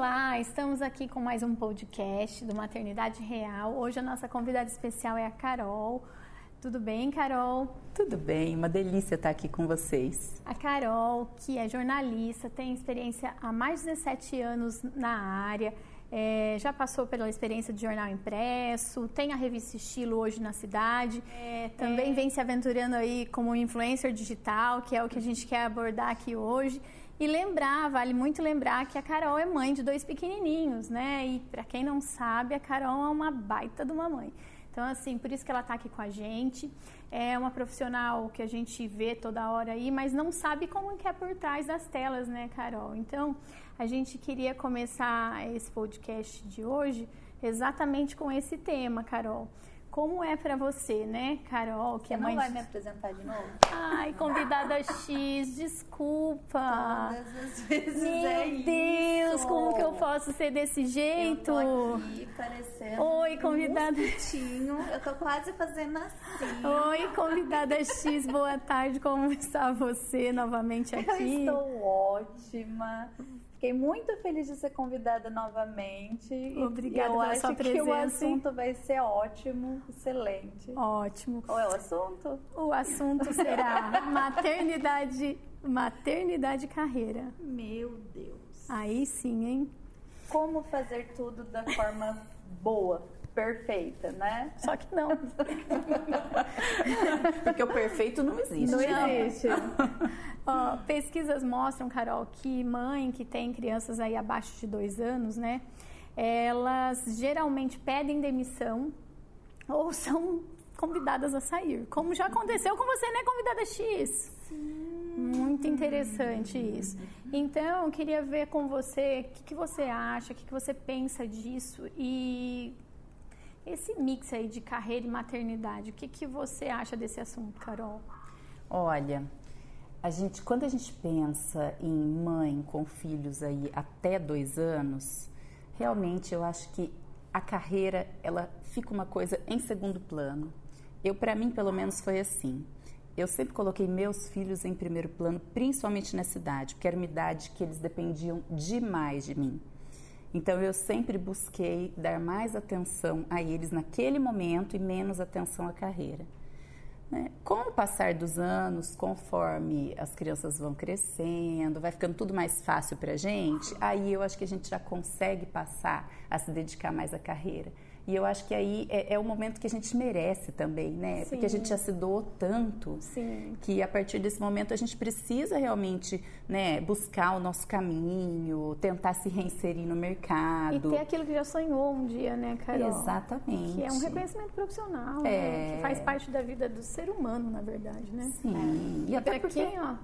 Olá, estamos aqui com mais um podcast do Maternidade Real. Hoje a nossa convidada especial é a Carol. Tudo bem, Carol? Tudo bem, uma delícia estar aqui com vocês. A Carol, que é jornalista, tem experiência há mais de 17 anos na área, é, já passou pela experiência de jornal impresso, tem a revista Estilo hoje na cidade, é, também é. vem se aventurando aí como influencer digital, que é o que a gente quer abordar aqui hoje. E lembrar, vale muito lembrar que a Carol é mãe de dois pequenininhos, né? E para quem não sabe, a Carol é uma baita de uma mãe. Então, assim, por isso que ela está aqui com a gente. É uma profissional que a gente vê toda hora aí, mas não sabe como que é por trás das telas, né, Carol? Então, a gente queria começar esse podcast de hoje exatamente com esse tema, Carol. Como é para você, né, Carol? Que você é mãe não vai me apresentar de novo? Ai, convidada X, desculpa. Todas as vezes Meu é Deus, isso. como que eu posso ser desse jeito? Eu tô aqui parecendo Oi, convidada. Um eu tô quase fazendo assim. Oi, convidada X, boa tarde. Como está você novamente aqui? Eu estou ótima. Fiquei muito feliz de ser convidada novamente. Obrigada eu pela acho que o assunto vai ser ótimo, excelente. Ótimo. Qual é o assunto? O assunto será maternidade, maternidade e carreira. Meu Deus. Aí sim, hein? Como fazer tudo da forma boa, perfeita, né? Só que não. Porque o perfeito não existe. Não né? existe. Ó, pesquisas mostram, Carol, que mãe que tem crianças aí abaixo de dois anos, né? Elas geralmente pedem demissão ou são convidadas a sair. Como já aconteceu com você, né, convidada X? Muito interessante isso. Então, eu queria ver com você o que, que você acha, o que, que você pensa disso e esse mix aí de carreira e maternidade. O que, que você acha desse assunto, Carol? Olha, a gente, quando a gente pensa em mãe com filhos aí até dois anos, realmente eu acho que a carreira ela fica uma coisa em segundo plano. Eu, para mim, pelo menos, foi assim. Eu sempre coloquei meus filhos em primeiro plano, principalmente nessa idade, porque era uma idade que eles dependiam demais de mim. Então eu sempre busquei dar mais atenção a eles naquele momento e menos atenção à carreira. Né? Com o passar dos anos, conforme as crianças vão crescendo, vai ficando tudo mais fácil para a gente, aí eu acho que a gente já consegue passar a se dedicar mais à carreira. E eu acho que aí é, é o momento que a gente merece também, né? Sim. Porque a gente já se doou tanto Sim. que a partir desse momento a gente precisa realmente né, buscar o nosso caminho, tentar se reinserir no mercado. E ter aquilo que já sonhou um dia, né, Carol? Exatamente. Que é um reconhecimento profissional, É. né? Que faz parte da vida do ser humano, na verdade, né? Sim. E E até porque quem, ó,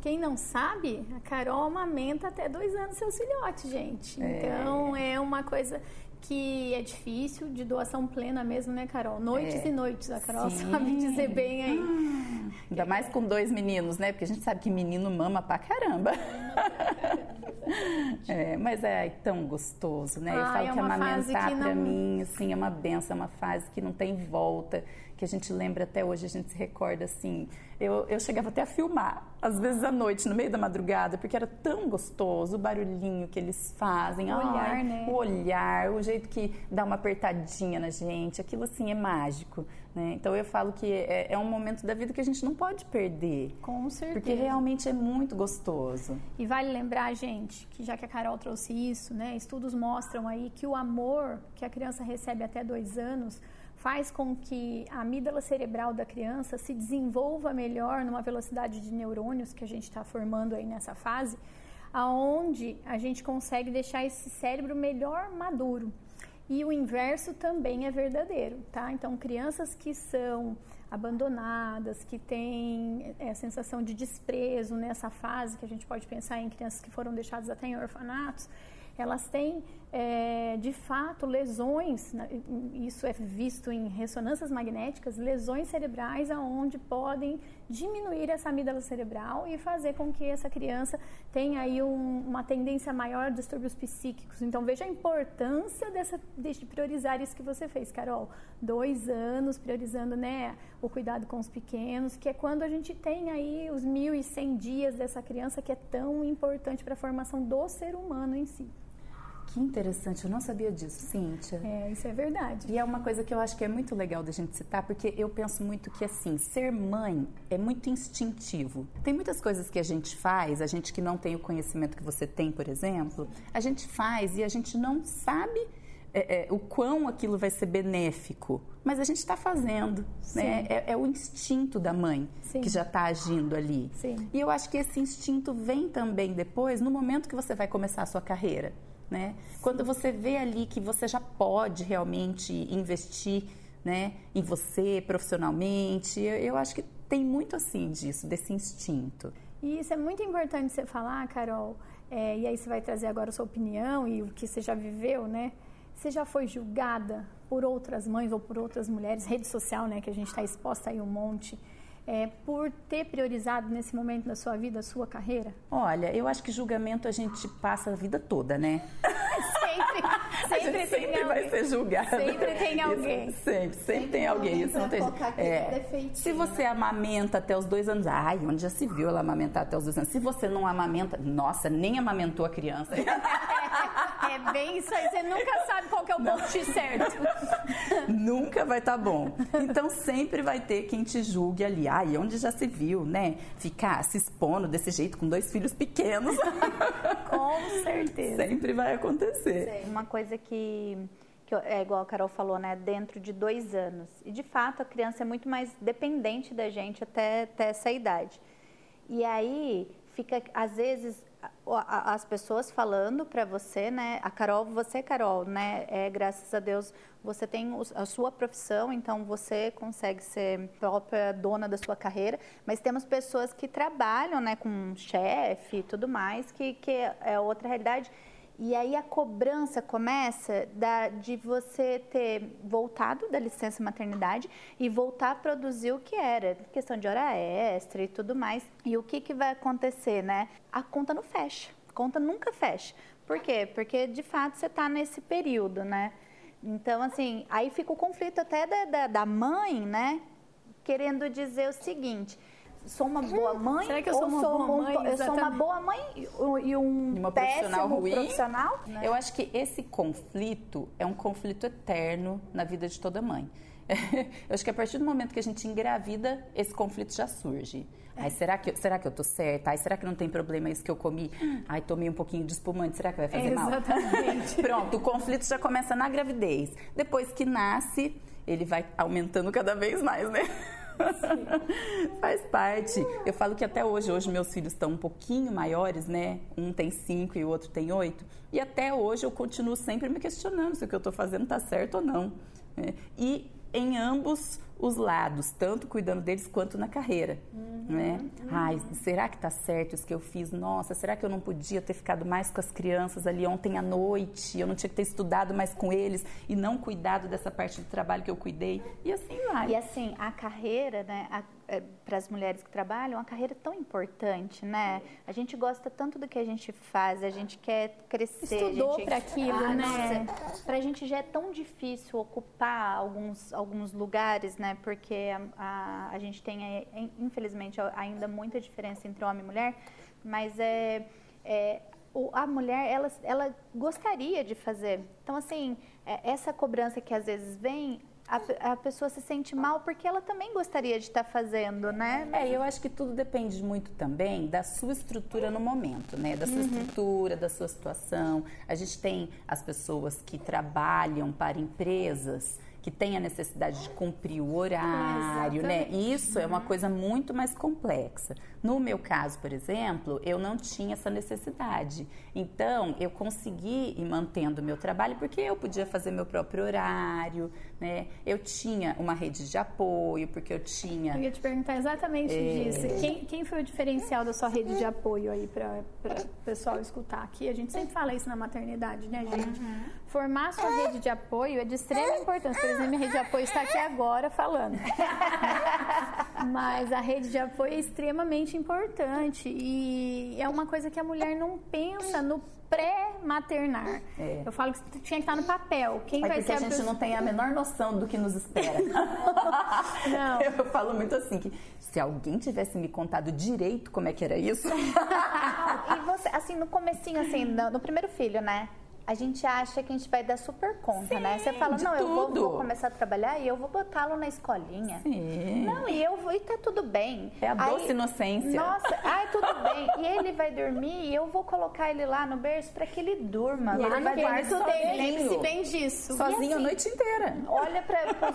quem não sabe, a Carol amamenta até dois anos seus filhotes, gente. É. Então é uma coisa que é difícil, de doação plena mesmo, né, Carol? Noites É. e noites, a Carol Sim. sabe dizer bem aí. Ainda mais com dois meninos, né? Porque a gente sabe que menino mama pra caramba. É, mas é tão gostoso, né? Eu Ai, falo é que amamentar que pra não- mim, assim, é uma benção, é uma fase que não tem volta, que a gente lembra até hoje, a gente se recorda, assim. Eu, eu chegava até a filmar, às vezes à noite, no meio da madrugada, porque era tão gostoso o barulhinho que eles fazem. O olhar, né? O olhar, o jeito que dá uma apertadinha na gente, aquilo assim é mágico, né? Então eu falo que é, é um momento da vida que a gente não pode perder. Com certeza. Porque realmente é muito gostoso. E vale lembrar, gente, que já que a Carol trouxe isso, né, estudos mostram aí que o amor que a criança recebe até dois anos faz com que a amígdala cerebral da criança se desenvolva melhor numa velocidade de neurônios que a gente está formando aí nessa fase, aonde a gente consegue deixar esse cérebro melhor maduro. E o inverso também é verdadeiro, tá? Então, crianças que são abandonadas, que têm é, a sensação de desprezo nessa fase, que a gente pode pensar em crianças que foram deixadas até em orfanatos, elas têm, é, de fato, lesões, isso é visto em ressonâncias magnéticas, lesões cerebrais aonde podem diminuir essa amígdala cerebral e fazer com que essa criança tenha aí um, uma tendência maior a distúrbios psíquicos. Então, veja a importância dessa, de priorizar isso que você fez, Carol. Dois anos priorizando né, o cuidado com os pequenos, que é quando a gente tem aí os 1.100 dias dessa criança que é tão importante para a formação do ser humano em si. Que interessante, eu não sabia disso, Cíntia. É, isso é verdade. E é uma coisa que eu acho que é muito legal da gente citar, porque eu penso muito que, assim, ser mãe é muito instintivo. Tem muitas coisas que a gente faz, a gente que não tem o conhecimento que você tem, por exemplo, a gente faz e a gente não sabe é, é, o quão aquilo vai ser benéfico, mas a gente está fazendo, né? É, é, o instinto da mãe Sim. que já está agindo ali. Sim. E eu acho que esse instinto vem também depois, no momento que você vai começar a sua carreira, né? Quando você vê ali que você já pode realmente investir, né, em você profissionalmente, eu, eu acho que tem muito assim disso, desse instinto. E isso é muito importante você falar, Carol. É, e aí você vai trazer agora a sua opinião e o que você já viveu, né? Você já foi julgada por outras mães ou por outras mulheres, rede social, né, que a gente está exposta aí um monte, é, por ter priorizado nesse momento da sua vida a sua carreira? Olha, eu acho que julgamento a gente passa a vida toda, né? sempre, sempre, sempre vai ser julgado. Sempre tem alguém. Isso, sempre, sempre, sempre tem alguém. Isso não tem. É, se você amamenta até os dois anos, ai, onde já se viu ela amamentar até os dois anos? Se você não amamenta, nossa, nem amamentou a criança. É bem isso aí, você nunca sabe qual é o ponto certo. nunca vai estar tá bom. Então sempre vai ter quem te julgue ali. Ai, onde já se viu, né? Ficar se expondo desse jeito com dois filhos pequenos. com certeza. Sempre vai acontecer. Uma coisa que que é igual a Carol falou, né, dentro de dois anos. E de fato a criança é muito mais dependente da gente até, até essa idade. E aí fica, às vezes, as pessoas falando para você, né? A Carol, você, Carol, né? É, graças a Deus, você tem a sua profissão, então você consegue ser própria dona da sua carreira. Mas temos pessoas que trabalham, né? Com chefe e tudo mais, que, que é outra realidade. E aí a cobrança começa da, de você ter voltado da licença maternidade e voltar a produzir o que era, questão de hora extra e tudo mais. E o que, que vai acontecer, né? A conta não fecha, a conta nunca fecha. Por quê? Porque de fato você está nesse período, né? Então, assim, aí fica o conflito até da, da, da mãe, né? Querendo dizer o seguinte sou uma boa mãe? Será que eu sou uma sou boa mãe? Eu sou uma boa mãe e um uma profissional ruim? Profissional? Né? Eu acho que esse conflito é um conflito eterno na vida de toda mãe. eu acho que a partir do momento que a gente engravida, esse conflito já surge. É. Ai, será que, será que eu tô certa? Ai, será que não tem problema isso que eu comi? Ai, tomei um pouquinho de espumante, será que vai fazer é, mal? Exatamente. Pronto, o conflito já começa na gravidez. Depois que nasce, ele vai aumentando cada vez mais, né? Faz parte. Eu falo que até hoje, hoje meus filhos estão um pouquinho maiores, né? Um tem cinco e o outro tem oito. E até hoje eu continuo sempre me questionando se o que eu estou fazendo está certo ou não. Né? E em ambos os lados, tanto cuidando deles quanto na carreira. Uhum, né? Uhum. Ai, será que tá certo isso que eu fiz? Nossa, será que eu não podia ter ficado mais com as crianças ali ontem à noite? Eu não tinha que ter estudado mais com eles e não cuidado dessa parte do trabalho que eu cuidei? E assim vai. E assim, a carreira, né? A para as mulheres que trabalham, uma carreira tão importante, né? A gente gosta tanto do que a gente faz, a gente quer crescer. Estudou gente... para aquilo, ah, né? Para a gente já é tão difícil ocupar alguns, alguns lugares, né? Porque a, a, a gente tem, é, infelizmente, ainda muita diferença entre homem e mulher, mas é, é a mulher ela, ela gostaria de fazer. Então, assim, é, essa cobrança que às vezes vem, a, a, pessoa se sente mal porque ela também gostaria de estar fazendo, né? É, eu acho que tudo depende muito também da sua estrutura no momento, né? Da sua uhum. estrutura, da sua situação. A gente tem as pessoas que trabalham para empresas que tem a necessidade de cumprir o horário, é, né? Isso é uma coisa muito mais complexa. No meu caso, por exemplo, eu não tinha essa necessidade. Então, eu consegui ir mantendo o meu trabalho porque eu podia fazer meu próprio horário, né? Eu tinha uma rede de apoio, porque eu tinha. Eu ia te perguntar exatamente é... disso. Quem, quem foi o diferencial da sua rede de apoio aí para o pessoal escutar aqui? A gente sempre fala isso na maternidade, né, gente? Uhum. Formar sua rede de apoio é de extrema importância. Por exemplo, minha rede de apoio está aqui agora falando. Mas a rede de apoio é extremamente importante e é uma coisa que a mulher não pensa no pré-maternar. É. Eu falo que tinha que estar no papel. Quem Mas vai ser a, a gente não tem a menor noção do que nos espera. não. Eu falo muito assim que se alguém tivesse me contado direito como é que era isso. e você, assim, no comecinho, assim, no, no primeiro filho, né? A gente acha que a gente vai dar super conta, Sim, né? Você fala, não, eu vou, vou, começar a trabalhar e eu vou botá-lo na escolinha. Sim. Não, e eu vou, e tá tudo bem. É a doce Aí, inocência. Nossa, ai, tudo bem. E ele vai dormir e eu vou colocar ele lá no berço para que ele durma. E ele vai dormir sozinho. Lembre-se bem disso. Sozinho assim, a noite inteira. Olha para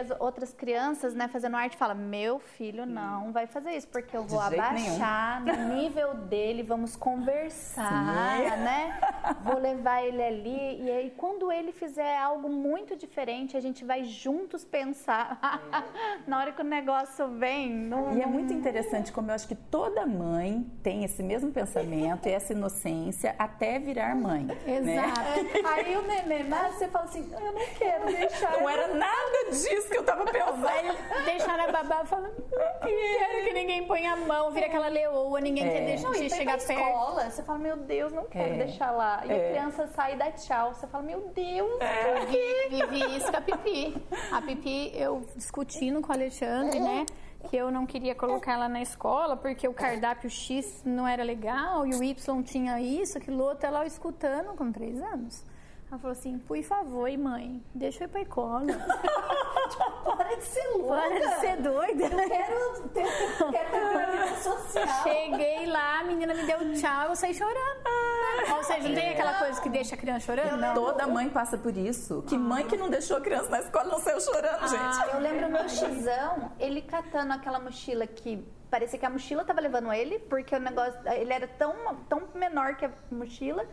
as outras crianças, né, fazendo arte e fala, meu filho não vai fazer isso, porque eu vou abaixar nenhum. no nível dele, vamos conversar, Sim. né? Vou levar ele ali e aí quando ele fizer algo muito diferente, a gente vai juntos pensar. Na hora que o negócio vem, não, E é muito interessante como eu acho que toda mãe tem esse mesmo pensamento e essa inocência até virar mãe. Né? Exato. Né? Aí o neném nasce, você fala assim, eu não quero deixar. Não era nada disso que eu tava pensando. deixar a babá falando, não quero que ninguém ponha a mão, vira aquela leoa, ninguém é. quer deixar não, chegar perto. escola, você fala, meu Deus, não quero é. deixar lá. E é. A criança sai e dá tchau. Você fala, meu Deus, é. eu vi, vivi isso com a Pipi. A Pipi, eu discutindo com o Alexandre, né? que eu não queria colocar ela na escola porque o cardápio X não era legal e o Y tinha isso, aquilo outro, ela escutando com três anos. Ela falou assim, por favor, mãe, deixa eu ir pra escola. Para de ser louca. Para de ser doida. Eu quero ter, quero ter uma vida social. Cheguei lá, a menina me deu tchau, eu saí chorando. Ah, Ou seja, não tem aquela coisa que deixa a criança chorando? Não. Toda mãe passa por isso. Que mãe que não deixou a criança na escola não saiu chorando, ah, gente. Eu lembro o meu xizão, ele catando aquela mochila que parecia que a mochila estava levando ele, porque o negócio, ele era tão, tão menor que a mochila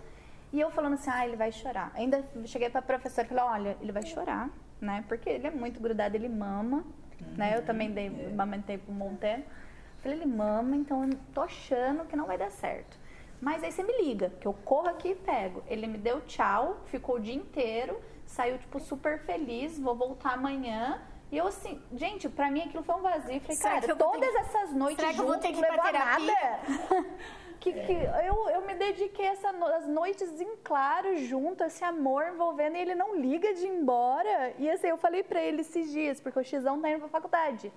e eu falando assim, ah, ele vai chorar. Ainda cheguei pra professora e falei, olha, ele vai chorar, né? Porque ele é muito grudado, ele mama, né? Eu também dei, amamentei pro Montano. Falei, ele mama, então eu tô achando que não vai dar certo. Mas aí você me liga, que eu corro aqui e pego. Ele me deu tchau, ficou o dia inteiro, saiu, tipo, super feliz, vou voltar amanhã. E eu assim, gente, pra mim aquilo foi um vazio. Falei, Será cara, todas ter... essas noites Será que eu vou ter que ir pra nada. que, que eu, eu me dediquei essa, as noites em claro junto, esse amor envolvendo, e ele não liga de ir embora. E assim, eu falei para ele esses dias, porque o Xão tá indo pra faculdade.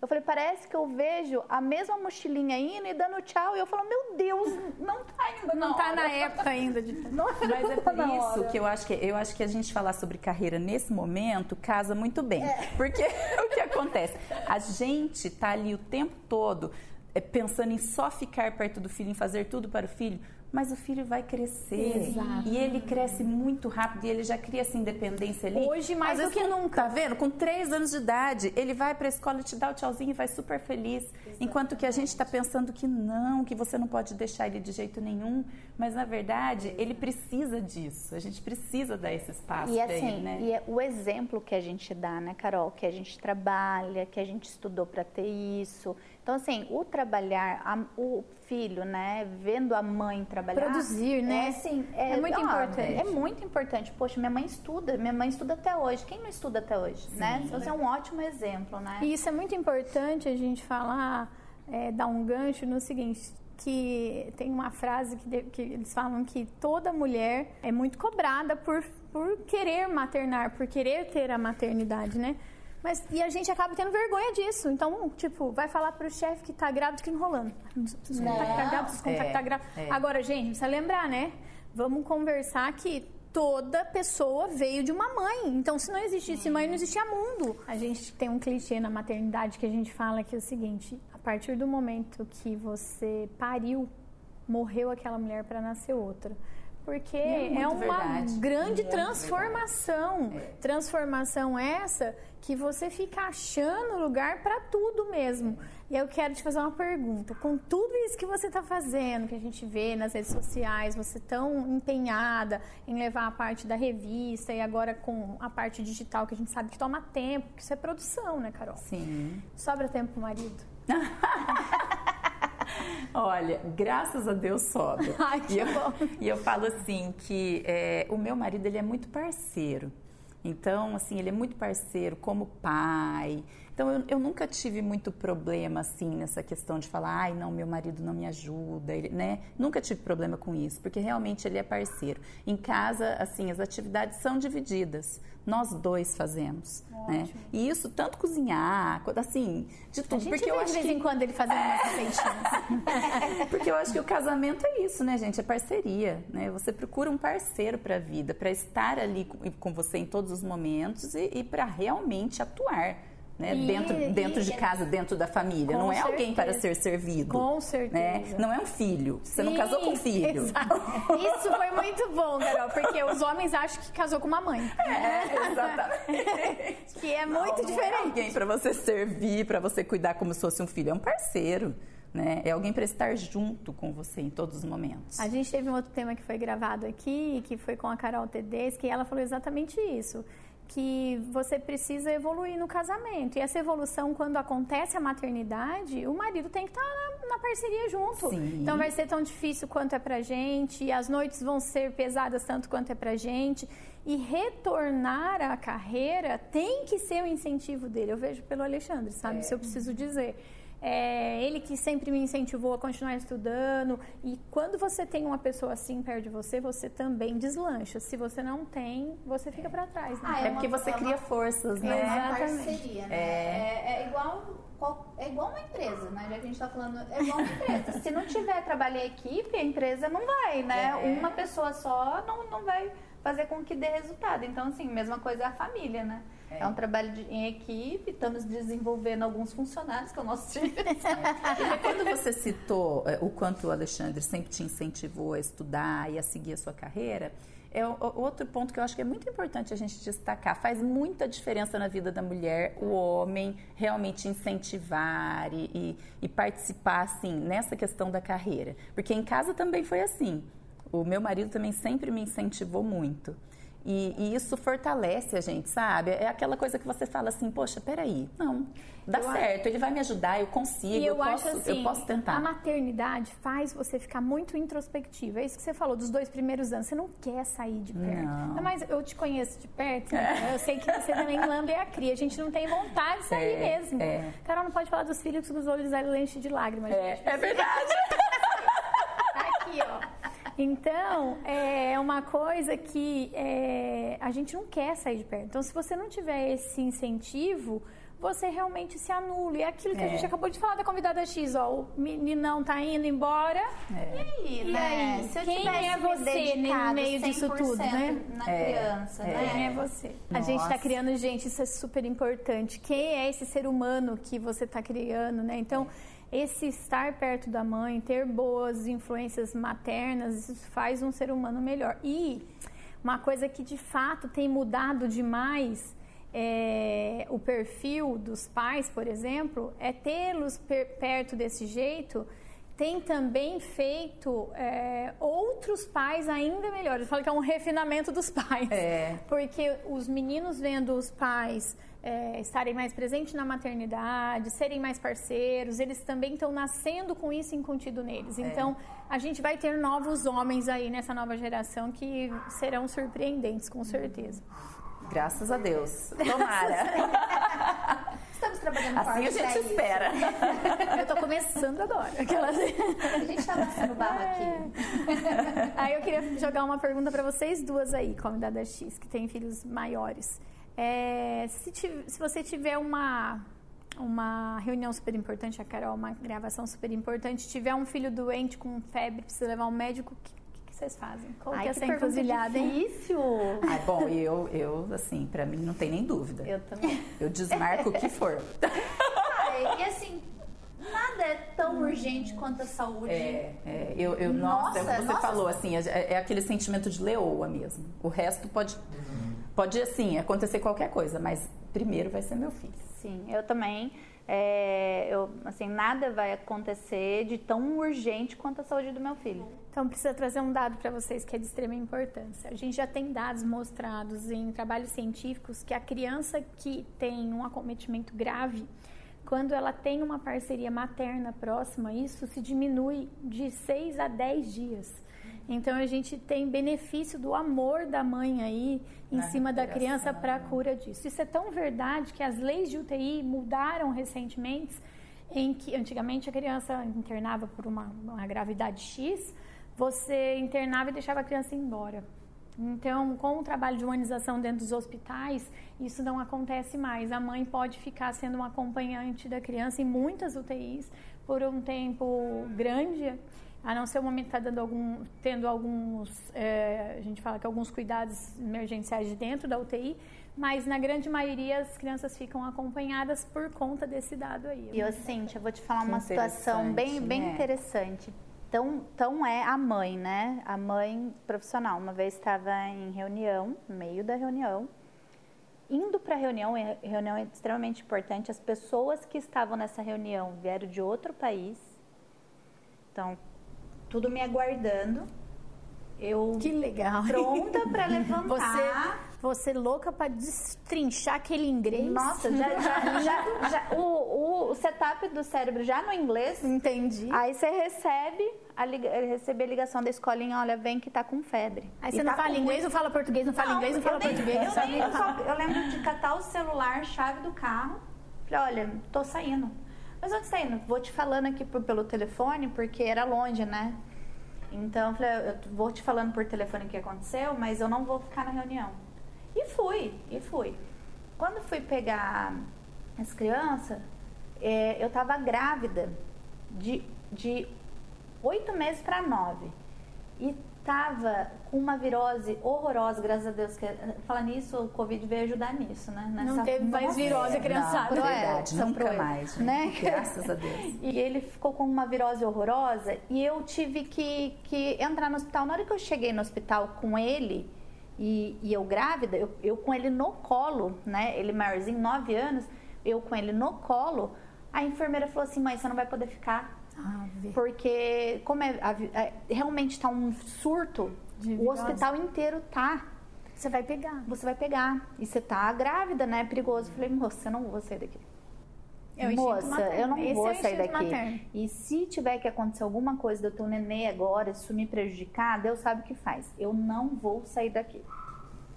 Eu falei, parece que eu vejo a mesma mochilinha indo e dando tchau. E eu falo, meu Deus, não tá indo Não tá na época ainda de. Não, Mas é por isso que eu acho que eu acho que a gente falar sobre carreira nesse momento casa muito bem. É. Porque o que acontece? A gente tá ali o tempo todo é, pensando em só ficar perto do filho, em fazer tudo para o filho, mas o filho vai crescer. Exato. E ele cresce muito rápido e ele já cria essa independência ali. Hoje mais do que nunca. Tá vendo? Com três anos de idade, ele vai para a escola, te dá o tchauzinho e vai super feliz. Exatamente. Enquanto que a gente está pensando que não, que você não pode deixar ele de jeito nenhum. Mas na verdade, ele precisa disso. A gente precisa dar esse espaço e assim, ele, né? E é o exemplo que a gente dá, né, Carol? Que a gente trabalha, que a gente estudou para ter isso. Então, assim, o trabalhar, a, o filho, né, vendo a mãe trabalhar. Produzir, né? É, assim, é, é muito ó, importante. É muito importante. Poxa, minha mãe estuda, minha mãe estuda até hoje. Quem não estuda até hoje, Sim, né? Então, você é um ótimo exemplo, né? E isso é muito importante a gente falar, é, dar um gancho no seguinte que tem uma frase que, de, que, eles falam que toda mulher é muito cobrada por, por querer maternar, por querer ter a maternidade, né? Mas, e a gente acaba tendo vergonha disso. Então, tipo, vai falar pro chefe que tá grávido que enrolando. Não precisa contar que tá grávido, precisa contar é, que tá grávido. É. Agora, gente, precisa lembrar, né? Vamos conversar que toda pessoa veio de uma mãe. Então, se não existisse mãe, não existia mundo. A gente tem um clichê na maternidade que a gente fala que é o seguinte: a partir do momento que você pariu, morreu aquela mulher para nascer outra porque é, é, uma verdade. grande transformação. É. Transformação essa que você fica achando lugar para tudo mesmo. E eu quero te fazer uma pergunta. Com tudo isso que você está fazendo, que a gente vê nas redes sociais, você tão empenhada em levar a parte da revista e agora com a parte digital, que a gente sabe que toma tempo, que isso é produção, né, Carol? Sim. Sobra tempo pro marido? Olha, graças a Deus sobra. Ai, e, eu, e eu falo assim que é, o meu marido ele é muito parceiro. Então, assim, ele é muito parceiro como pai, Então eu, eu, nunca tive muito problema assim nessa questão de falar, ai não, meu marido não me ajuda, ele, né? Nunca tive problema com isso, porque realmente ele é parceiro. Em casa, assim, as atividades são divididas. Nós dois fazemos, né? E isso tanto cozinhar, assim, de tudo. Porque eu acho de vez que... em quando ele fazendo umas receitinhas. porque eu acho que o casamento é isso, né, gente? É parceria, né? Você procura um parceiro para a vida, para estar ali com você em todos os momentos e, e para realmente atuar né? E, dentro dentro e, de casa, dentro da família. Não é certeza. alguém para ser servido. Com né? certeza. Né? Não é um filho. Você Sim, não casou com um filho. Exato. Isso foi muito bom, Carol, porque os homens acham que casou com uma mãe. É, exatamente. que é muito não, diferente. Não é alguém para você servir, para você cuidar como se fosse um filho. É um parceiro. Né? É alguém para estar junto com você em todos os momentos. A gente teve um outro tema que foi gravado aqui, que foi com a Carol Tedeschi, e ela falou exatamente isso que você precisa evoluir no casamento. E essa evolução, quando acontece a maternidade, o marido tem que estar na, na parceria junto. Sim. Então vai ser tão difícil quanto é pra gente, as noites vão ser pesadas tanto quanto é pra gente. E retornar à carreira tem que ser o incentivo dele. Eu vejo pelo Alexandre, sabe? É. Se eu preciso dizer. É ele que sempre me incentivou a continuar estudando. E quando você tem uma pessoa assim perto de você, você também deslancha. Se você não tem, você fica para trás. Né? Ah, é, é, porque você é cria forças, né? É uma parceria, né? É, é igual é igual uma empresa, né? Já que a gente está falando, é igual uma empresa. Se não tiver trabalho em equipe, a empresa não vai, né? É. Uma pessoa só não, não vai fazer com que dê resultado. Então, assim, mesma coisa é a família, né? É. é, um trabalho de, em equipe, estamos desenvolvendo alguns funcionários que é o nosso time. Quando você citou é, o quanto o Alexandre sempre te incentivou a estudar e a seguir a sua carreira, é outro ponto que eu acho que é muito importante a gente destacar. Faz muita diferença na vida da mulher o homem realmente incentivar e, e, e participar assim nessa questão da carreira. Porque em casa também foi assim. O meu marido também sempre me incentivou muito. E, e, isso fortalece a gente, sabe? É aquela coisa que você fala assim, poxa, peraí, não, dá eu certo, acho... ele vai me ajudar, eu consigo, eu, eu posso, assim, eu posso tentar. A maternidade faz você ficar muito introspectiva. É isso que você falou dos dois primeiros anos. Você não quer sair de perto. Não. Mas eu te conheço de perto, né? eu sei que você também lambe a cria. A gente não tem vontade de sair é, mesmo. É. Carol não pode falar dos filhos que os olhos enchem de lágrimas. É, é verdade. tá. Então, é uma coisa que é, a gente não quer sair de perto. Então, se você não tiver esse incentivo, você realmente se anula. E é aquilo que é. a gente acabou de falar da convidada X, ó, o meninão tá indo embora. É. E aí, e né? Aí? Se eu Quem é você no meio disso tudo, né? Na é. criança, né? Quem é você? Nossa. A gente está criando gente, isso é super importante. Quem é esse ser humano que você está criando, né? Então, esse estar perto da mãe, ter boas influências maternas, isso faz um ser humano melhor. E uma coisa que de fato tem mudado demais é, o perfil dos pais, por exemplo, é tê-los perto desse jeito tem também feito é, outros pais ainda melhores. Eu falo que é um refinamento dos pais. É. Porque os meninos vendo os pais é, estarem mais presentes na maternidade, serem mais parceiros, eles também estão nascendo com isso incutido neles. É. Então, a gente vai ter novos homens aí nessa nova geração que serão surpreendentes, com certeza. Graças a Deus. Tomara. Estamos trabalhando Assim a gente espera. Eu estou começando agora. Aquelas... A gente está passando barro aqui. É. Aí eu queria jogar uma pergunta para vocês duas aí, convidada X, que tem filhos maiores. É, se, se você tiver uma uma reunião super importante, a Carol, uma gravação super importante, tiver um filho doente com febre, precisa levar um médico, o que, que, vocês fazem? Qual Ai, que é essa encruzilhada? difícil! Ai, bom, eu, eu, assim, pra mim não tem nem dúvida. Eu também. Eu desmarco o que for. Ai, e assim, nada é tão urgente quanto a saúde. É, é eu, eu, nossa, nossa, você nossa. falou assim, é, é, aquele sentimento de leoa mesmo. O resto pode Pode, assim, acontecer qualquer coisa, mas primeiro vai ser meu filho. Sim, eu também. É, eu, assim, nada vai acontecer de tão urgente quanto a saúde do meu filho. Então, precisa trazer um dado para vocês que é de extrema importância. A gente já tem dados mostrados em trabalhos científicos que a criança que tem um acometimento grave, quando ela tem uma parceria materna próxima, isso se diminui de 6 a 10 dias. Então a gente tem benefício do amor da mãe aí em Na cima da criança para a cura disso. Isso é tão verdade que as leis de UTI mudaram recentemente, em que antigamente a criança internava por uma, uma gravidade X, você internava e deixava a criança embora. Então, com o trabalho de humanização dentro dos hospitais, isso não acontece mais. A mãe pode ficar sendo uma acompanhante da criança em muitas UTIs por um tempo grande, a não ser o momento que está dando algum, tendo alguns, é, a gente fala que alguns cuidados emergenciais de dentro da UTI, mas na grande maioria as crianças ficam acompanhadas por conta desse dado aí. E eu, Cíntia, vou te falar uma situação bem, interessante, bem né? interessante. Então, então é a mãe, né? A mãe profissional. Uma vez estava em reunião, no meio da reunião, indo para a reunião, e a reunião é extremamente importante. As pessoas que estavam nessa reunião vieram de outro país. Então, tudo me aguardando. Eu Que legal. pronta para levantar. Você, você louca para destrinchar aquele inglês? Nossa, já, já, já, já- o, o, setup do cérebro já no inglês. Entendi. Aí você recebe a, recebe a ligação da escolinha, olha, vem que tá com febre. Aí você não tá fala inglês, não fala português, não fala inglês, não fala português. Eu, não eu lembro de catar o celular, chave do carro. Falei, olha, tô saindo. Mas tá indo? Vou te falando aqui por- pelo telefone, porque era longe, né? Então, eu falei, eu vou te falando por telefone o que aconteceu, mas eu não vou ficar na reunião. E fui, e fui. Quando fui pegar as crianças, é, eu tava grávida de, de oito meses para nove. E tava com uma virose horrorosa, graças a Deus. Que, falando nisso, o Covid veio ajudar nisso, né? Não teve mais virose, a criançada. Não, é é, verdade, são nunca mais, né? né? Graças a Deus. E ele ficou com uma virose horrorosa e eu tive que, que entrar no hospital. Na hora que eu cheguei no hospital com ele e, e eu grávida, eu, eu com ele no colo, né? Ele maiorzinho, 9 anos, eu com ele no colo, a enfermeira falou assim: mãe, você não vai poder ficar. Ave. Porque, como é, é, realmente está um surto, o hospital inteiro tá. Você vai pegar. Você vai pegar. E você tá grávida, né? É perigoso. Eu falei, moça, eu não vou sair daqui. É o instinto Moça, eu não Esse vou é sair daqui. materno. E se tiver que acontecer alguma coisa eu ter um nenê agora, isso me prejudicar, Deus sabe o que faz. Eu não vou sair daqui.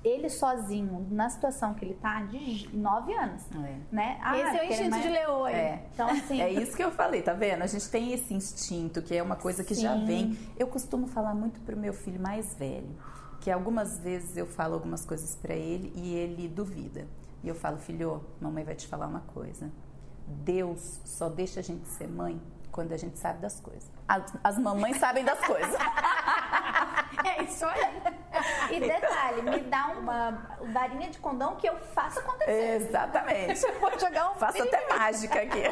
Ele sozinho, na situação que ele tá, de nove anos, É. né? Ah, Esse é o instinto mais- de leoa aí. É. Então, assim, É isso que eu falei, tá vendo? A gente tem esse instinto, que é uma coisa que já Sim. vem. Eu costumo falar muito pro meu filho mais velho, que algumas vezes eu falo algumas coisas pra ele e ele duvida. E eu falo, filho, mamãe vai te falar uma coisa. Deus só deixa a gente ser mãe quando a gente sabe das coisas. As, as mamães sabem das coisas. É isso aí. E detalhe, me dá uma varinha de condão que eu faço acontecer. Exatamente. Vou jogar um Faço até mágica aqui.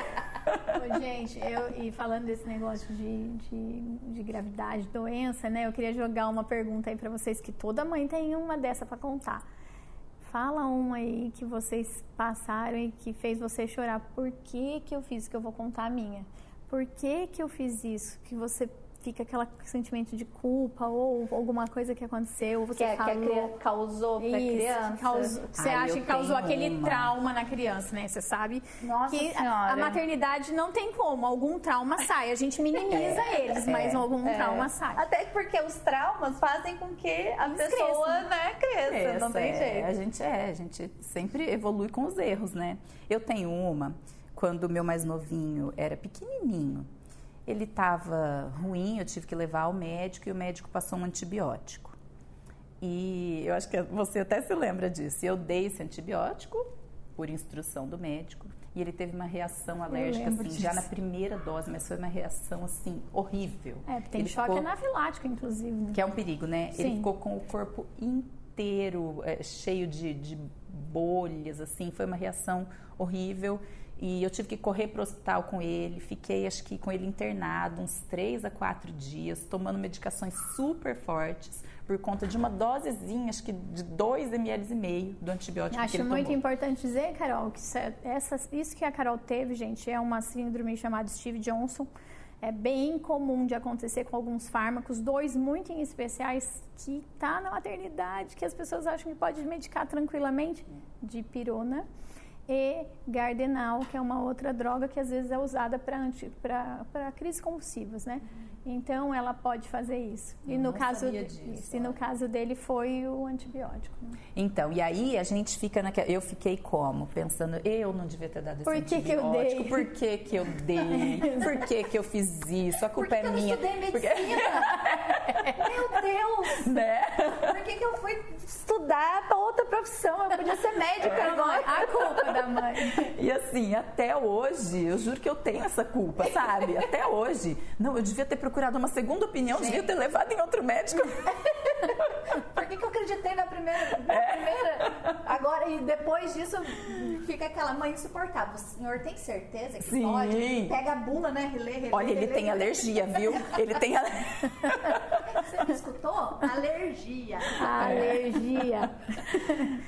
Ô, gente, eu, e falando desse negócio de, de, de gravidade, doença, né? Eu queria jogar uma pergunta aí pra vocês, que toda mãe tem uma dessa pra contar. Fala uma aí que vocês passaram e que fez você chorar. Por que que eu fiz isso? Que eu vou contar a minha. Por que que eu fiz isso? Que você fica aquele sentimento de culpa ou alguma coisa que aconteceu, você que, é- que a falou... criança causou pra Isso, criança. causou- você Ai, acha que causou aquele uma. trauma na criança, né? Você sabe Nossa que a- Senhora. a maternidade não tem como, algum trauma sai. A gente minimiza eles, mas algum É. trauma sai. Até porque os traumas fazem com que a Eles pessoa cresçam. né, cresça, não Essa tem é, jeito. A gente é, a gente sempre evolui com os erros, né? Eu tenho uma, quando o meu mais novinho era pequenininho, ele estava ruim, eu tive que levar ao médico e o médico passou um antibiótico. E eu acho que você até se lembra disso. Eu dei esse antibiótico por instrução do médico e ele teve uma reação alérgica assim, já na primeira dose, mas foi uma reação assim horrível. É, tem Ele choque ficou- anafilático, inclusive. né? que é um perigo, né? Ele Sim. ficou com o corpo inteiro é, cheio de, de bolhas, assim, foi uma reação horrível. E eu tive que correr para o hospital com ele, fiquei acho que com ele internado uns três a quatro dias, tomando medicações super fortes, por conta de uma dosezinha, acho que de 2 ml e meio do antibiótico que Acho ele muito tomou. importante dizer, Carol, que isso, é- essa, isso que a Carol teve, gente, é uma síndrome chamada Steve Johnson. É bem comum de acontecer com alguns fármacos, dois muito em especiais que tá na maternidade, que as pessoas acham que pode medicar tranquilamente, dipirona e Gardenal, que é uma outra droga que às vezes é usada para crises convulsivas, né? Então ela pode fazer isso. E no caso disso, e no caso dele foi o antibiótico. Né? Então, e aí a gente fica naquela, eu fiquei como pensando, eu não devia ter dado esse Por que antibiótico. Que eu dei? Por que que eu dei? Por que que eu fiz isso? A culpa Por que é que minha. Eu estudei medicina? Porque... Meu Deus! Né? Por que que eu fui estudar para outra profissão? Eu podia ser médica é, agora. A culpa da mãe. E assim, até hoje, eu juro que eu tenho essa culpa, sabe? Até hoje. Não, eu devia ter procurado uma segunda opinião, Gente. devia ter levado em outro médico. Por que, que eu acreditei na primeira, na é. primeira? Agora, e depois disso, fica aquela mãe insuportável. O senhor tem certeza que Sim. pode? Pega a bula, né? Relê, relê, Olha, ele relê, tem relê. alergia, viu? Ele tem alergia. Você me escutou? Alergia. Alergia.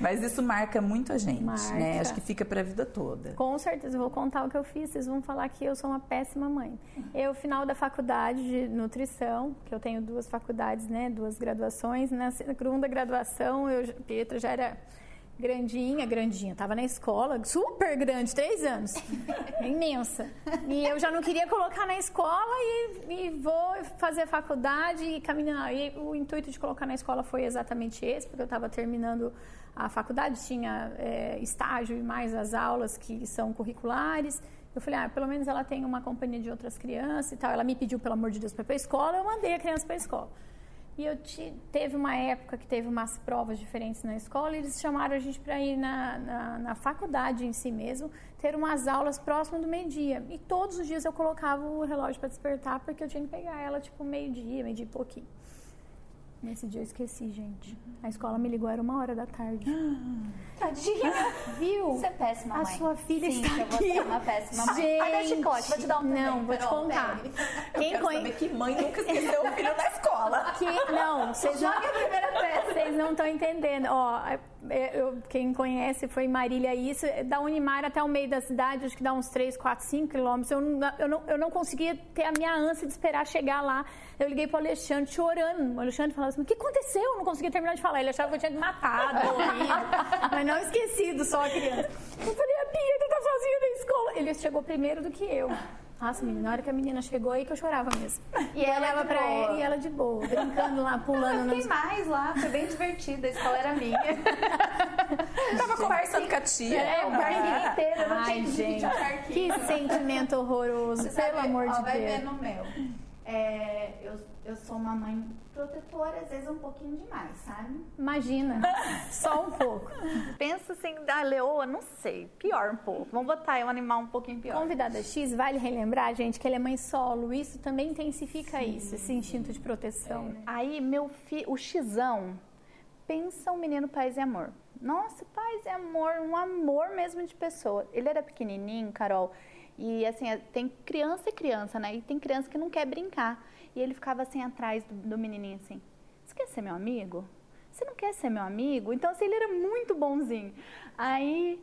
Mas isso marca muito a gente, marca. né? Acho que fica pra vida toda. Com certeza. Eu vou contar o que eu fiz. Vocês vão falar que eu sou uma péssima mãe. Eu, final da faculdade de nutrição, que eu tenho duas faculdades, né? Duas graduações. Na segunda graduação, eu, Pietra já era grandinha, grandinha, tava na escola, super grande, três anos, imensa. E eu já não queria colocar na escola e, e vou fazer faculdade e caminhar. E o intuito de colocar na escola foi exatamente esse, porque eu estava terminando a faculdade, tinha é, estágio e mais as aulas que são curriculares. Eu falei, ah, pelo menos ela tem uma companhia de outras crianças e tal. Ela me pediu, pelo amor de Deus, para ir para a escola, eu mandei a criança para a escola. E eu te, teve uma época que teve umas provas diferentes na escola e eles chamaram a gente para ir na, na, na, faculdade em si mesmo, ter umas aulas próximas do meio-dia. E todos os dias eu colocava o relógio para despertar porque eu tinha que pegar ela tipo meio-dia, meio-dia e pouquinho. Nesse dia eu esqueci, gente. A escola me ligou, era uma hora da tarde. Tadinha. Viu? Você é péssima, mãe. A sua filha Sim, está aqui. Você é uma péssima mãe. Gente. Ai, chicote, vou te dar um Não, vou te contar. Quem conhece que mãe nunca esqueceu o filho na escola? Que, não, vocês Joga a primeira peça. Vocês não estão entendendo. Ó, é, eu, quem conhece foi Marília isso, da Unimar até o meio da cidade, acho que dá uns 3, 4, 5 quilômetros. Eu não, eu, não, eu não conseguia ter a minha ânsia de esperar chegar lá. Eu liguei pro Alexandre chorando. O Alexandre falava assim: o que aconteceu? Eu não conseguia terminar de falar. Ele achava que eu tinha matado, mas não esquecido só a criança. Eu falei: a Pietra tá sozinha na escola. Ele chegou primeiro do que eu. Nossa, menina, na hora que a menina chegou aí que eu chorava mesmo. E ela olhava pra ela e ela de boa, brincando lá, pulando Eu fiquei nos... mais lá, foi bem divertido, a escola era minha. Tava conversando com a tia. É, o parquinho inteiro, eu não Ai, tinha gente, que sentimento horroroso, Você pelo sabe, amor ó, de vai Deus. ver no meu. É, eu, eu sou uma mãe protetora, às vezes um pouquinho demais, sabe? Imagina, só um pouco. Pensa assim, da leoa, não sei, pior um pouco. Vamos botar aí um animal um pouquinho pior. Convidada X, vale relembrar, gente, que ela é mãe solo. Isso também intensifica Sim. isso, esse instinto de proteção. né? Aí, meu filho, o Xão, pensa um menino paz e amor. Nossa, paz e amor, um amor mesmo de pessoa. Ele era pequenininho, Carol, e assim, tem criança e criança, né? E tem criança que não quer brincar. E ele ficava assim atrás do, do menininho assim: Você quer ser meu amigo? Você não quer ser meu amigo? Então, assim, ele era muito bonzinho. Aí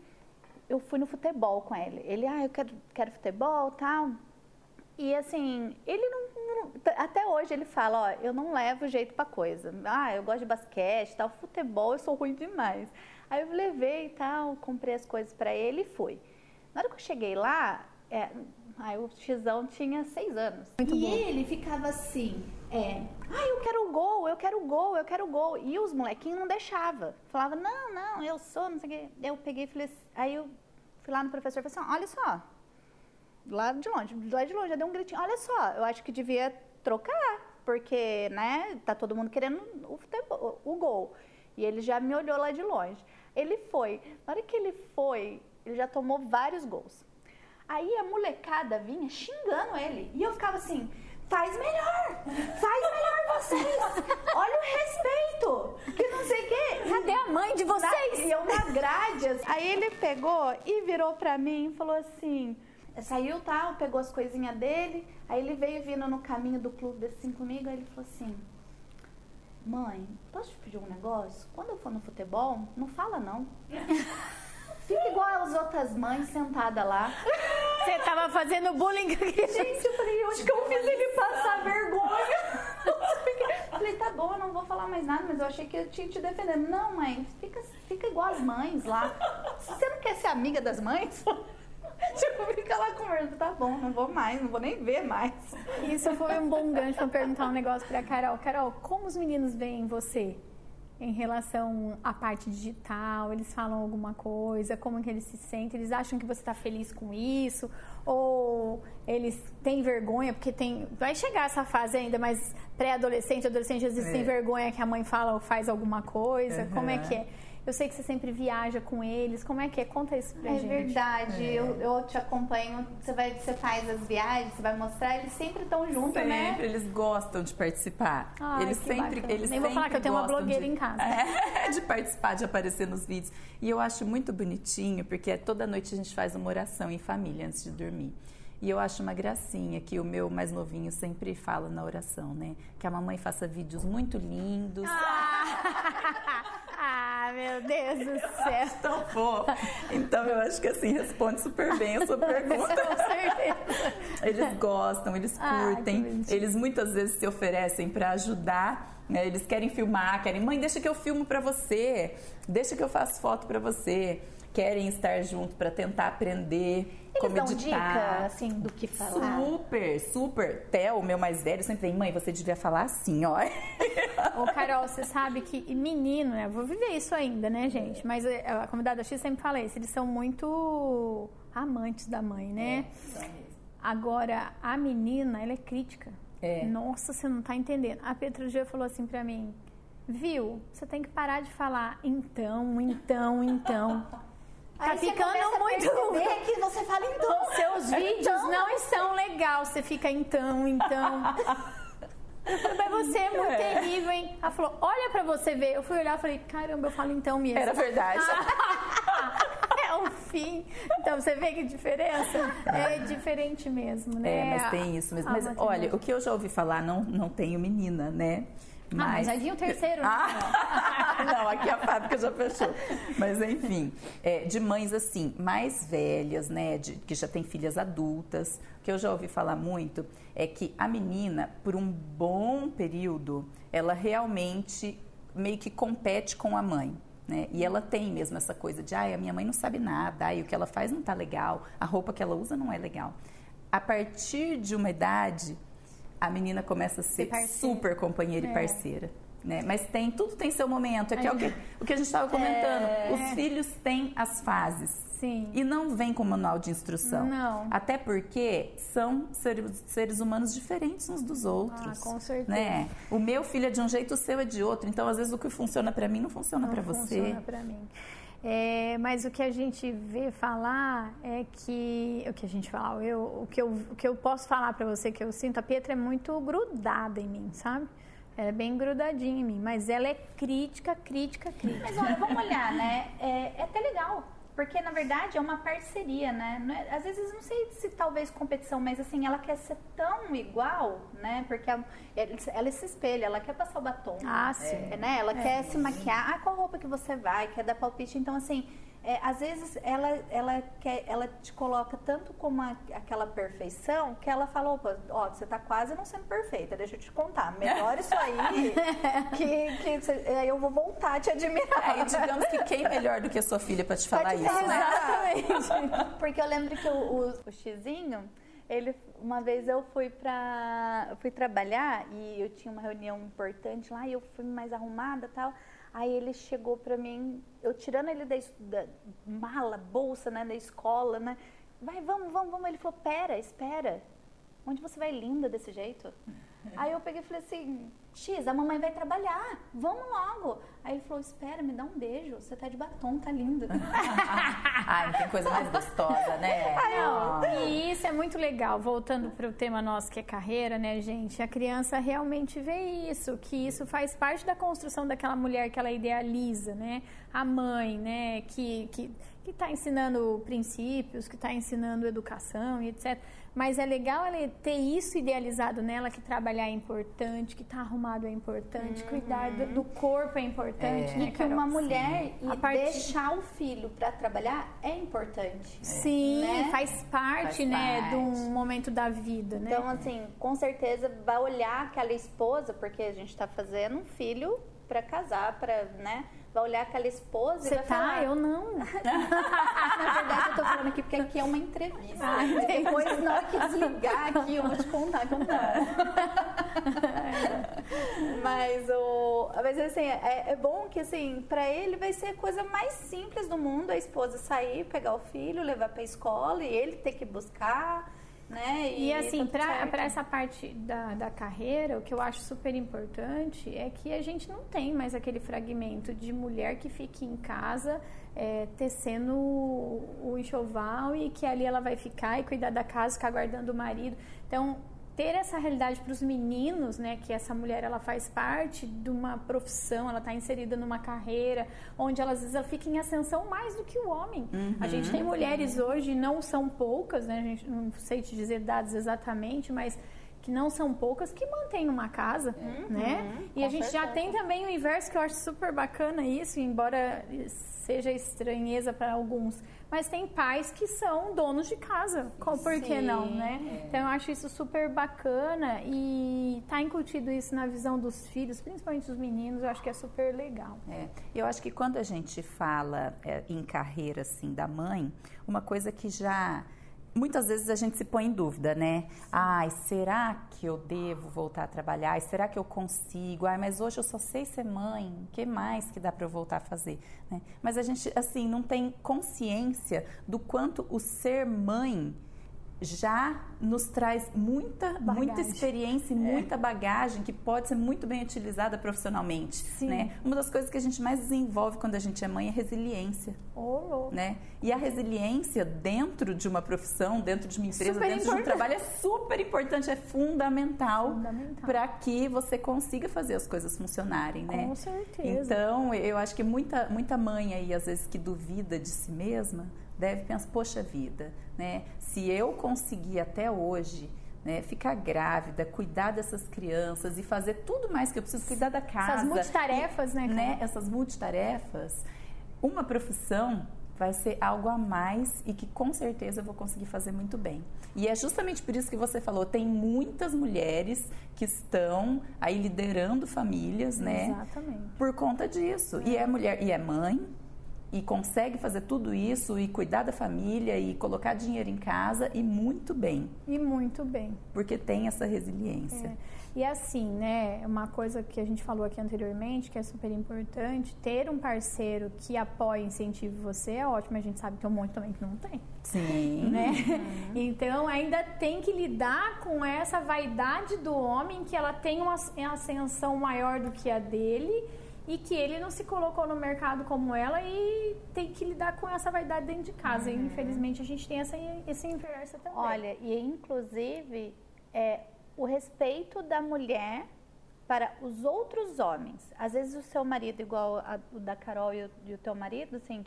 eu fui no futebol com ele. Ele, ah, eu quero, quero futebol tal. E assim, ele não, não, Até hoje ele fala: Ó, eu não levo jeito pra coisa. Ah, eu gosto de basquete tal. Futebol eu sou ruim demais. Aí eu levei e tal, comprei as coisas para ele e fui. Na hora que eu cheguei lá, é, aí o Xão tinha seis anos. Muito e bom. ele ficava assim, é, ah, eu quero gol, eu quero gol, eu quero gol. E os molequinhos não deixavam. Falava, não, não, eu sou, não sei o quê. Eu peguei e falei assim, aí eu fui lá no professor e falei assim, olha só, lá de longe, lá de longe, já deu um gritinho, olha só, eu acho que devia trocar, porque, né, tá todo mundo querendo o, futebol, o gol. E ele já me olhou lá de longe. Ele foi. Na hora que ele foi, ele já tomou vários gols. Aí a molecada vinha xingando ele. E eu ficava assim, faz melhor! Faz melhor vocês! Olha o respeito! Que não sei o quê. Cadê a mãe de vocês? E eu na grade. assim. Aí ele pegou e virou pra mim e falou assim... Saiu, tal, pegou as coisinhas dele. Aí ele veio vindo no caminho do clube assim comigo. Aí ele falou assim... Mãe, posso te pedir um negócio? Quando eu for no futebol, não fala não. Fica igual as outras mães sentada lá. Você tava fazendo bullying com a criança. Gente, eu falei, onde que eu fiz ele passar vergonha? falei, tá bom, eu não vou falar mais nada, mas eu achei que eu tinha te defendendo. Não, mãe, fica, fica igual as mães lá. Você não quer ser amiga das mães? tipo, fica lá conversando, tá bom, não vou mais, não vou nem ver mais. Isso foi um bom gancho para perguntar um negócio pra Carol. Carol, como os meninos veem você? Em relação à parte digital? Eles falam alguma coisa? Como que eles se sentem? Eles acham que você está feliz com isso? Ou eles têm vergonha? Porque tem, vai chegar essa fase ainda, mas pré-adolescente, adolescente, às vezes é. tem vergonha que a mãe fala ou faz alguma coisa. Uhum. Como é que é? Eu sei que você sempre viaja com eles. Como é que é? Conta isso pra é gente. Verdade. É verdade. Eu, eu te acompanho. Você, vai, você faz as viagens, você vai mostrar. Eles sempre estão juntos, sempre, né? Sempre. Eles gostam de participar. Ai, eles sempre, eles Nem vou falar que eu tenho uma blogueira de, em casa. É, de participar, de aparecer nos vídeos. E eu acho muito bonitinho, porque toda noite a gente faz uma oração em família antes de dormir. E eu acho uma gracinha que o meu mais novinho sempre fala na oração, né? Que a mamãe faça vídeos muito lindos. Ah, ah meu Deus do céu. Tão fofo. Então eu acho que assim responde super bem a sua pergunta. Com certeza. Eles gostam, eles curtem, ah, eles muitas vezes se oferecem para ajudar. Né? Eles querem filmar, querem, mãe, deixa que eu filmo para você, deixa que eu faço foto para você querem estar junto para tentar aprender Eles como dão editar. dica, assim, do que falar. Super, super. Theo, meu mais velho, sempre tem, mãe, você devia falar assim, ó. Ô, Carol, você sabe que menino, né? Eu vou viver isso ainda, né, gente? Mas eh, a convidada X sempre fala isso, eles são muito amantes da mãe, né? É, Agora, a menina, ela é crítica. É. Nossa, você não tá entendendo. A Petra já falou assim pra mim, viu? Você tem que parar de falar então, então, então. Tá Aí ficando muito. A que você fala então. Seus vídeos então. não estão legal. Você fica então, então. Eu falei, mas você é muito é. terrível, hein? Ela falou, olha pra você ver. Eu fui olhar e falei, caramba, eu falo então mesmo. Era verdade. é o fim. Então, você vê que diferença? É diferente mesmo, né? É, mas tem isso mesmo. Mas olha, o que eu já ouvi falar, não, não tenho menina, né? Mas... Ah, mas já vinha o terceiro, né? Ah, não, aqui a fábrica já fechou. Mas enfim, é, de mães assim, mais velhas, né? De, que já têm filhas adultas. O que eu já ouvi falar muito é que a menina, por um bom período, ela realmente meio que compete com a mãe. Né? E ela tem mesmo essa coisa de, ai, a minha mãe não sabe nada, ai, o que ela faz não tá legal, a roupa que ela usa não é legal. A partir de uma idade, a menina começa a ser super companheira é. e parceira. Né? Mas tem, tudo tem seu momento. É que é o que, o que a gente estava comentando. É. Os filhos têm as fases. Sim. E não vem com manual de instrução. Não. Até porque são seres, seres humanos diferentes uns dos outros. Ah, com certeza. Né? O meu filho é de um jeito, o seu é de outro. Então, às vezes, o que funciona para mim não funciona para você. Não funciona para mim. É, mas o que a gente vê falar é que o que a gente fala, eu, o que eu, o que eu posso falar para você que eu sinto, a Pietra é muito grudada em mim, sabe? Ela é bem grudadinha em mim, mas ela é crítica, crítica, crítica. Mas olha, vamos olhar, né? É, é até legal porque, na verdade, é uma parceria, né? É, às vezes, não sei se talvez competição, mas assim, ela quer ser tão igual, né? Porque ela, ela se espelha, ela quer passar o batom. Ah, sim. É, né? Ela é. quer se maquiar. Ah, qual roupa que você vai? Quer dar palpite. Então, assim, é, às vezes ela, ela, quer, ela te coloca tanto como a, aquela perfeição que ela fala, opa, ó, você tá quase não sendo perfeita, deixa eu te contar. Melhor isso aí, que, que você, eu vou voltar a te admirar. É, e digamos que quem é melhor do que a sua filha para te falar isso, né? Exatamente. Porque eu lembro que o, o, o Xizinho, ele, uma vez eu fui para fui trabalhar e eu tinha uma reunião importante lá e eu fui mais arrumada tal. Aí ele chegou para mim, eu tirando ele da, da, mala, bolsa, né, da escola, né? Vai, vamos, vamos, vamos. Ele falou, pera, espera. Onde você vai linda desse jeito? Aí eu peguei e falei assim, X, a mamãe vai trabalhar, vamos logo. Aí ele falou, espera, me dá um beijo, você tá de batom, tá linda. Ai, não tem coisa mais gostosa, né? Ai, E isso é muito legal, voltando para o tema nosso que é carreira, né, gente? A criança realmente vê isso, que isso faz parte da construção daquela mulher que ela idealiza, né? A mãe, né, que, que, que tá ensinando princípios, que está ensinando educação e etc. Mas é legal ela ter isso idealizado nela, que trabalhar é importante, que tá arrumado é importante, uhum. cuidar do, do, corpo é importante. É. Né, e que uma mulher e parte... deixar o filho para trabalhar é importante. Sim, né? faz parte, faz né, parte. de um momento da vida, né? Então, assim, com certeza vai olhar aquela esposa, porque a gente está fazendo um filho para casar, para, né? Vai olhar aquela esposa Você e vai tá? falar. Eu não. Na verdade, eu tô falando aqui porque aqui é uma entrevista. Ah, depois, na hora que desligar aqui, eu vou te contar que eu não. mas, o, mas assim, é, é bom que assim, pra ele vai ser a coisa mais simples do mundo a esposa sair, pegar o filho, levar pra escola e ele ter que buscar né? E, e assim, para essa parte da, da carreira, o que eu acho super importante é que a gente não tem mais aquele fragmento de mulher que fique em casa é, tecendo o, o enxoval e que ali ela vai ficar e cuidar da casa, ficar guardando o marido. Então, ter essa realidade para os meninos, né, que essa mulher ela faz parte de uma profissão, ela está inserida numa carreira onde ela, às vezes ela fica em ascensão mais do que o homem. Uhum. A gente tem mulheres hoje, não são poucas, né, a gente não sei te dizer dados exatamente, mas que não são poucas que mantêm uma casa, uhum. né? E a gente certeza. já tem também o inverso que eu acho super bacana isso, embora seja estranheza para alguns mas tem pais que são donos de casa, por Sim, que não, né? É. Então eu acho isso super bacana e tá incutido isso na visão dos filhos, principalmente dos meninos, eu acho que é super legal. É. Eu acho que quando a gente fala é, em carreira assim da mãe, uma coisa que já muitas vezes a gente se põe em dúvida, né? Ai, será que eu devo voltar a trabalhar? Ai, será que eu consigo? Ai, mas hoje eu só sei ser mãe. O que mais que dá para eu voltar a fazer? Né? Mas a gente, assim, não tem consciência do quanto o ser mãe já nos traz muita, muita experiência e é. muita bagagem que pode ser muito bem utilizada profissionalmente, Sim. né? Uma das coisas que a gente mais desenvolve quando a gente é mãe é resiliência, oh, né? E a resiliência dentro de uma profissão, dentro de uma empresa, super dentro importante. de um trabalho é super importante, é fundamental, fundamental. para que você consiga fazer as coisas funcionarem, né? Com certeza. Então, eu acho que muita, muita mãe aí, às vezes, que duvida de si mesma, deve pensar, poxa vida, né? Se eu conseguir até hoje né, ficar grávida, cuidar dessas crianças e fazer tudo mais que eu preciso, cuidar da casa. Essas multitarefas, e, né? né essas multitarefas. Uma profissão vai ser algo a mais e que com certeza eu vou conseguir fazer muito bem. E é justamente por isso que você falou, tem muitas mulheres que estão aí liderando famílias, né? Exatamente. Por conta disso. É. E é mulher, e é mãe, e consegue fazer tudo isso e cuidar da família e colocar dinheiro em casa e muito bem. E muito bem. Porque tem essa resiliência. É. E assim, né, uma coisa que a gente falou aqui anteriormente, que é super importante, ter um parceiro que apoie e incentive você é ótimo, a gente sabe que tem um monte também que não tem. Sim. Né? Uhum. Então ainda tem que lidar com essa vaidade do homem, que ela tem uma ascensão maior do que a dele e que ele não se colocou no mercado como ela e tem que lidar com essa vaidade dentro de casa. Uhum. E infelizmente a gente tem essa, esse inverso também. Olha, e inclusive é, o respeito da mulher para os outros homens. Às vezes o seu marido, igual a, o da Carol e o, e o teu marido, assim,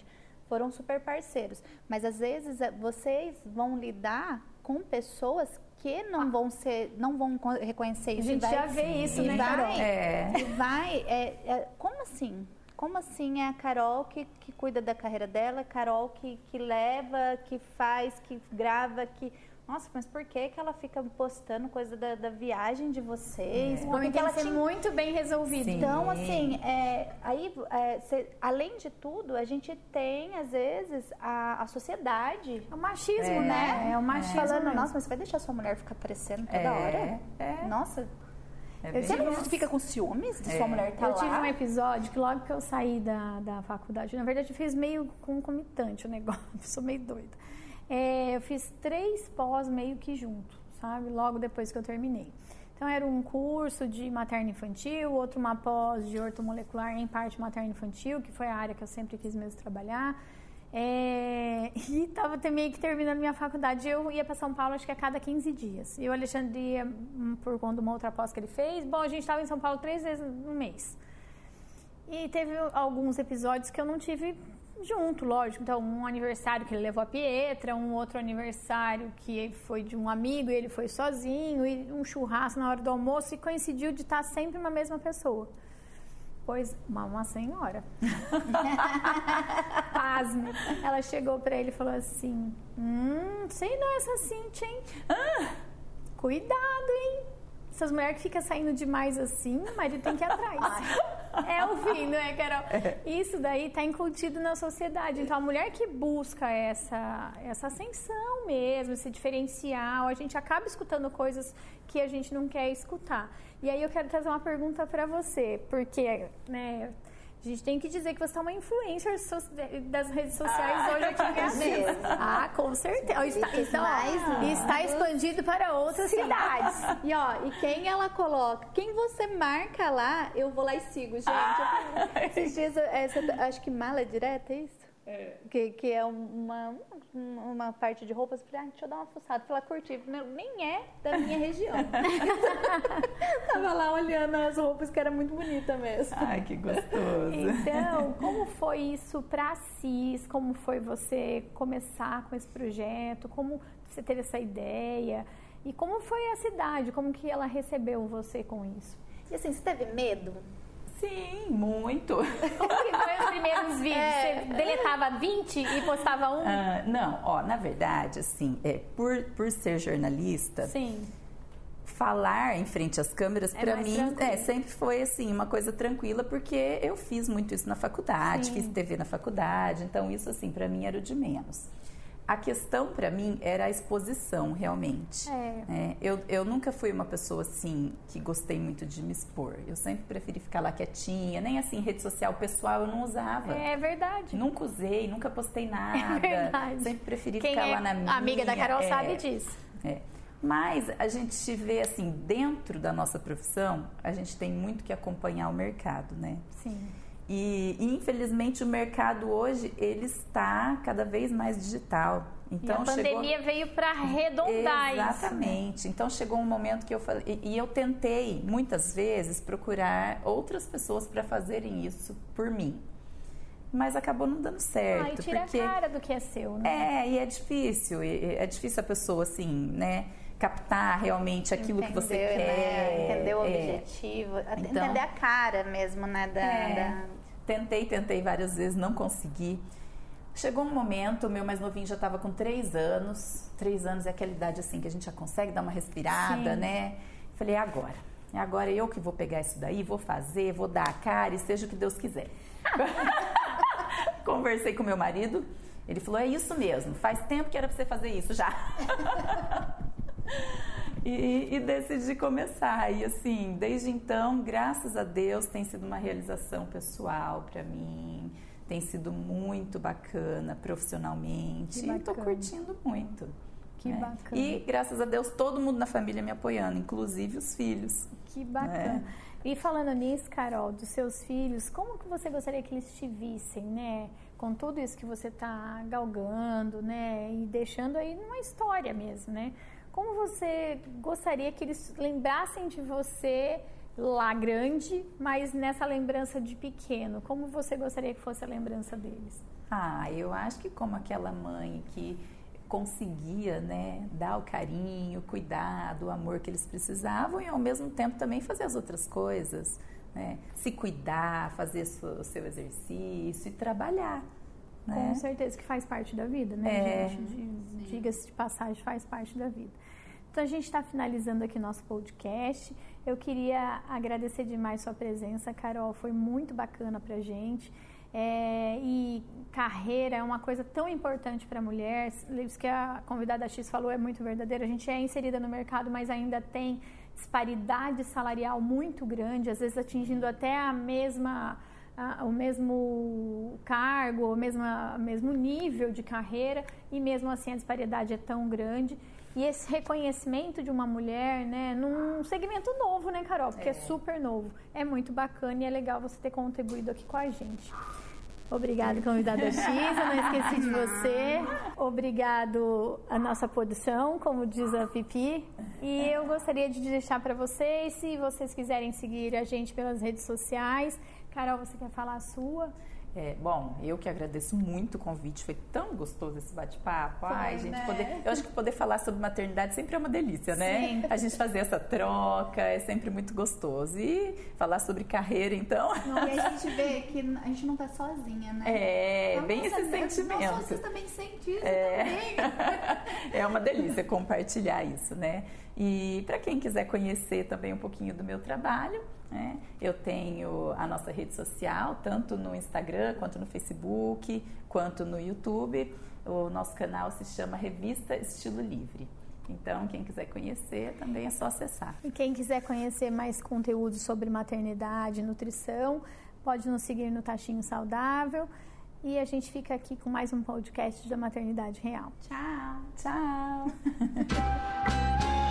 foram super parceiros. Mas às vezes é, vocês vão lidar com pessoas que não vão ser, não vão reconhecer isso. A gente vai, já vê isso, né, vai, Carol? É. Vai, é, é, como assim? Como assim é a Carol que, que cuida da carreira dela, Carol que, que leva, que faz, que grava, que nossa, mas por que, que ela fica postando coisa da, da viagem de vocês? É. Porque ela tem muito bem resolvido. Sim. Então, assim, é, aí, é, cê, além de tudo, a gente tem, às vezes, a, a sociedade. É o machismo, é, né? É o machismo. Falando, mesmo. nossa, mas você vai deixar sua mulher ficar aparecendo toda é, hora? É. Nossa, é você não fica com ciúmes de é. sua mulher estar tá eu lá? Eu tive um episódio que logo que eu saí da, da faculdade, na verdade eu fiz meio concomitante o negócio, sou meio doida. É, eu fiz três pós meio que junto, sabe? Logo depois que eu terminei. Então era um curso de materno infantil, outro uma pós de ortomolecular em parte materno infantil, que foi a área que eu sempre quis mesmo trabalhar. É, e estava meio que terminando minha faculdade. Eu ia para São Paulo, acho que a cada 15 dias. E o Alexandre ia hum, por conta de uma outra pós que ele fez. Bom, a gente estava em São Paulo três vezes no mês. E teve alguns episódios que eu não tive junto, lógico. Então, um aniversário que ele levou a Pietra, um outro aniversário que foi de um amigo e ele foi sozinho, e um churrasco na hora do almoço, e coincidiu de estar sempre uma mesma pessoa. Pois, uma, uma senhora. Pasme. Ela chegou para ele e falou assim: Hum, sei não, essa Cintia, hein? Ah, cuidado, hein? Essas mulheres que ficam saindo demais assim, o marido tem que ir atrás. É o fim, não é, Carol? É. Isso daí está incutido na sociedade. Então, a mulher que busca essa, essa ascensão mesmo, esse diferencial, a gente acaba escutando coisas que a gente não quer escutar. E aí eu quero trazer uma pergunta para você, porque, né, a gente tem que dizer que você é uma influencer das redes sociais ah, hoje aqui em Caxias. Ah, com certeza. Está, então, mais está expandido para outras cidades. E ó, e quem ela coloca, quem você marca lá, eu vou lá e sigo, gente. Ah. Esses dias, essa, acho que mala direta, é isso? É. Que, que é uma, uma parte de roupas. Falei, ah, deixa eu dar uma fuçada. Falei, curti. Meu, nem é da minha região. Tava lá olhando as roupas que era muito bonita mesmo. Ai, que gostoso. Então, como foi isso pra CIS? Como foi você começar com esse projeto? Como você teve essa ideia? E como foi a cidade? Como que ela recebeu você com isso? E assim, você teve medo? Sim, muito. Como que foi os primeiros vídeos? É. Você deletava 20 e postava um? Uh, não, ó, na verdade, assim, é, por, por ser jornalista, Sim. falar em frente às câmeras, é para mim, é, sempre foi assim, uma coisa tranquila, porque eu fiz muito isso na faculdade, Sim. fiz TV na faculdade, então isso, assim, para mim era o de menos. A questão para mim era a exposição, realmente. É. É, eu, eu nunca fui uma pessoa assim que gostei muito de me expor. Eu sempre preferi ficar lá quietinha, nem assim, rede social pessoal eu não usava. É verdade. Nunca usei, nunca postei nada. É verdade. Sempre preferi Quem ficar é lá na minha. Amiga da Carol é, sabe disso. É. Mas a gente vê assim, dentro da nossa profissão, a gente tem muito que acompanhar o mercado, né? Sim. E, infelizmente o mercado hoje ele está cada vez mais digital. Então, e a pandemia chegou... veio para arredondar Exatamente. isso. Exatamente. Então chegou um momento que eu falei e, e eu tentei muitas vezes procurar outras pessoas para fazerem isso por mim. Mas acabou não dando certo. Ah, e tira porque... a cara do que é seu, né? É, e é difícil. É difícil a pessoa assim, né? captar realmente aquilo Entendeu, que você né? quer. Entender o é. objetivo, então, entender a cara mesmo, né? Da, é, da... Tentei, tentei várias vezes, não consegui. Chegou um momento, o meu mais novinho já estava com três anos. Três anos é aquela idade assim que a gente já consegue dar uma respirada, Sim. né? Falei, é agora. É agora eu que vou pegar isso daí, vou fazer, vou dar a cara e seja o que Deus quiser. Conversei com meu marido, ele falou, é isso mesmo, faz tempo que era para você fazer isso já. E, e, decidi começar. E assim, desde então, graças a Deus, tem sido uma realização pessoal para mim. Tem sido muito bacana profissionalmente. Bacana. E tô curtindo muito. Que né? bacana. E graças a Deus, todo mundo na família me apoiando, inclusive os filhos. Que bacana. Né? E falando nisso, Carol, dos seus filhos, como que você gostaria que eles te vissem, né? Com tudo isso que você está galgando, né? E deixando aí uma história mesmo, né? Como você gostaria que eles lembrassem de você lá grande, mas nessa lembrança de pequeno? Como você gostaria que fosse a lembrança deles? Ah, eu acho que como aquela mãe que conseguia, né, dar o carinho, o cuidado, o amor que eles precisavam e ao mesmo tempo também fazer as outras coisas, né? Se cuidar, fazer o seu exercício e trabalhar. Né? Com certeza que faz parte da vida, né, é. gente? Diga-se de passagem, faz parte da vida. Então a gente está finalizando aqui nosso podcast. Eu queria agradecer demais sua presença, Carol. Foi muito bacana para gente. É, e carreira é uma coisa tão importante para a mulher. Isso que a convidada X falou é muito verdadeiro. A gente é inserida no mercado, mas ainda tem disparidade salarial muito grande, às vezes atingindo até a mesma o mesmo cargo, o mesmo, mesmo nível de carreira e mesmo assim a disparidade é tão grande. E esse reconhecimento de uma mulher, né, num segmento novo, né, Carol? Porque é. é super novo. É muito bacana e é legal você ter contribuído aqui com a gente. Obrigada, convidada X, eu não esqueci de você. Obrigado a nossa produção, como diz a Pipi. E eu gostaria de deixar para vocês, se vocês quiserem seguir a gente pelas redes sociais. Carol, você quer falar a sua? É, bom, eu que agradeço muito o convite, foi tão gostoso esse bate-papo. Ai, gente, né? poder, eu acho que poder falar sobre maternidade sempre é uma delícia, né? Sim. A gente fazer essa troca é sempre muito gostoso. E falar sobre carreira, então. Não, e a gente vê que a gente não tá sozinha, né? É, Nossa, bem esse sentimento. Nossa, você também sente isso é... também. é uma delícia compartilhar isso, né? E para quem quiser conhecer também um pouquinho do meu trabalho, Né? Eu tenho a nossa rede social, tanto no Instagram, quanto no Facebook, quanto no YouTube. O nosso canal se chama Revista Estilo Livre. Então, quem quiser conhecer, também é só acessar. E quem quiser conhecer mais conteúdo sobre maternidade e nutrição, pode nos seguir no Tachinho Saudável. E a gente fica aqui com mais um podcast da Maternidade Real. Tchau! Tchau!